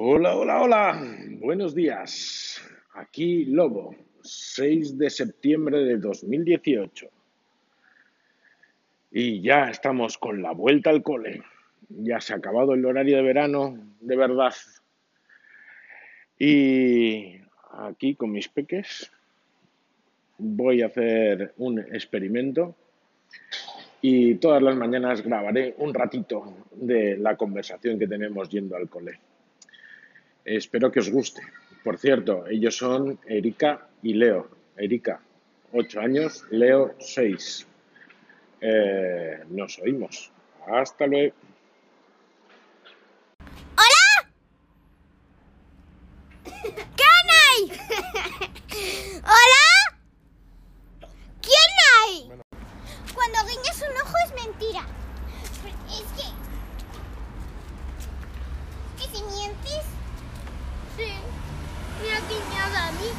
Hola, hola, hola. Buenos días. Aquí Lobo, 6 de septiembre de 2018. Y ya estamos con la vuelta al cole. Ya se ha acabado el horario de verano, de verdad. Y aquí con mis peques voy a hacer un experimento y todas las mañanas grabaré un ratito de la conversación que tenemos yendo al cole. Espero que os guste. Por cierto, ellos son Erika y Leo. Erika, 8 años, Leo, 6. Eh, nos oímos. Hasta luego. ¡Hola! ¿Quién hay? ¿Hola? ¿Quién hay? Cuando guiñas un ojo es mentira. Es que... que si mientes... Sí. Guiñado a mí.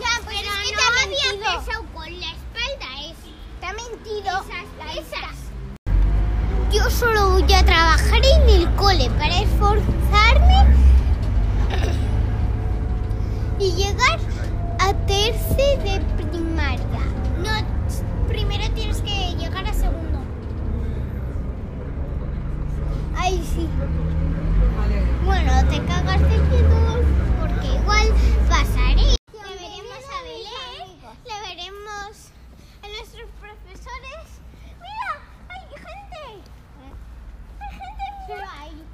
Ya, pues Pero es que no te ha había mentido. empezado con la espalda, es Te ha mentido. esas, esas. Yo solo voy a trabajar en el cole para esforzarme y llegar a tercero de primaria. No, primero tienes que llegar a segundo. Ahí sí. Bueno, te cagas profesores. Mira, hay gente. Hay gente, mira. ahí.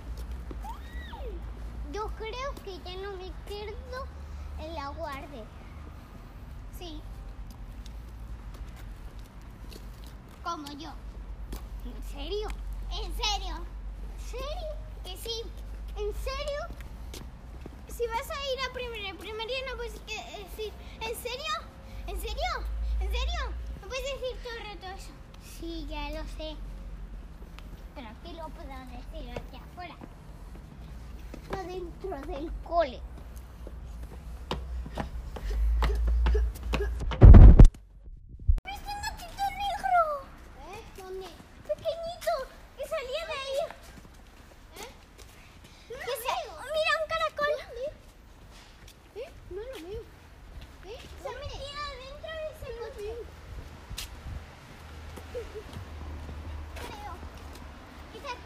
Yo creo que ya no me quedo en la guardia. Sí. Como yo. ¿En serio? En serio. ¿En serio? Que sí. ¿En serio? Si vas a ir a primera primaria no puedes decir. ¿En serio? ¿En serio? No puedes decir todo el rato eso. Sí, ya lo sé. Pero aquí lo puedo decir aquí afuera. No dentro del cole. ¿Viste un gatito negro? ¿Eh? ¿Dónde? Pequeñito, que salía de ahí. ¿Eh? Que se- Mira, un caracol. ¿Eh? No lo veo. ¿Eh? Se ha metido dentro de ese coche. Creo. Quizá-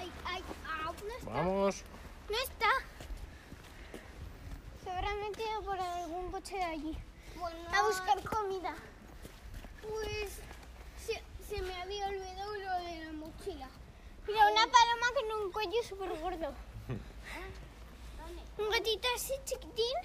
Ay, ay, au, no está. Vamos. No está. Se habrá metido por algún coche de allí. A buscar comida. Pues se, se me había olvidado lo de la mochila. Mira, una paloma con un cuello súper gordo. Un gatito así chiquitín.